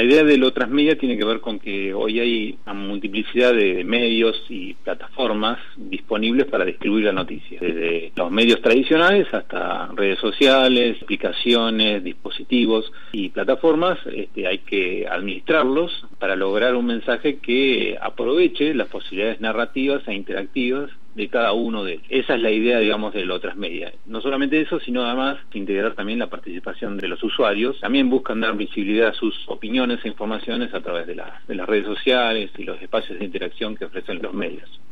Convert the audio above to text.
La idea de lo transmedia tiene que ver con que hoy hay una multiplicidad de medios y plataformas disponibles para distribuir la noticia, desde los medios tradicionales hasta redes sociales, aplicaciones, dispositivos y plataformas, este, hay que administrarlos para lograr un mensaje que aproveche las posibilidades narrativas e interactivas de cada uno de ellos. Esa es la idea, digamos, de lo transmedia. No solamente eso, sino además integrar también la participación de los usuarios. También buscan dar visibilidad a sus opiniones e informaciones a través de, de las redes sociales y los espacios de interacción que ofrecen los medios.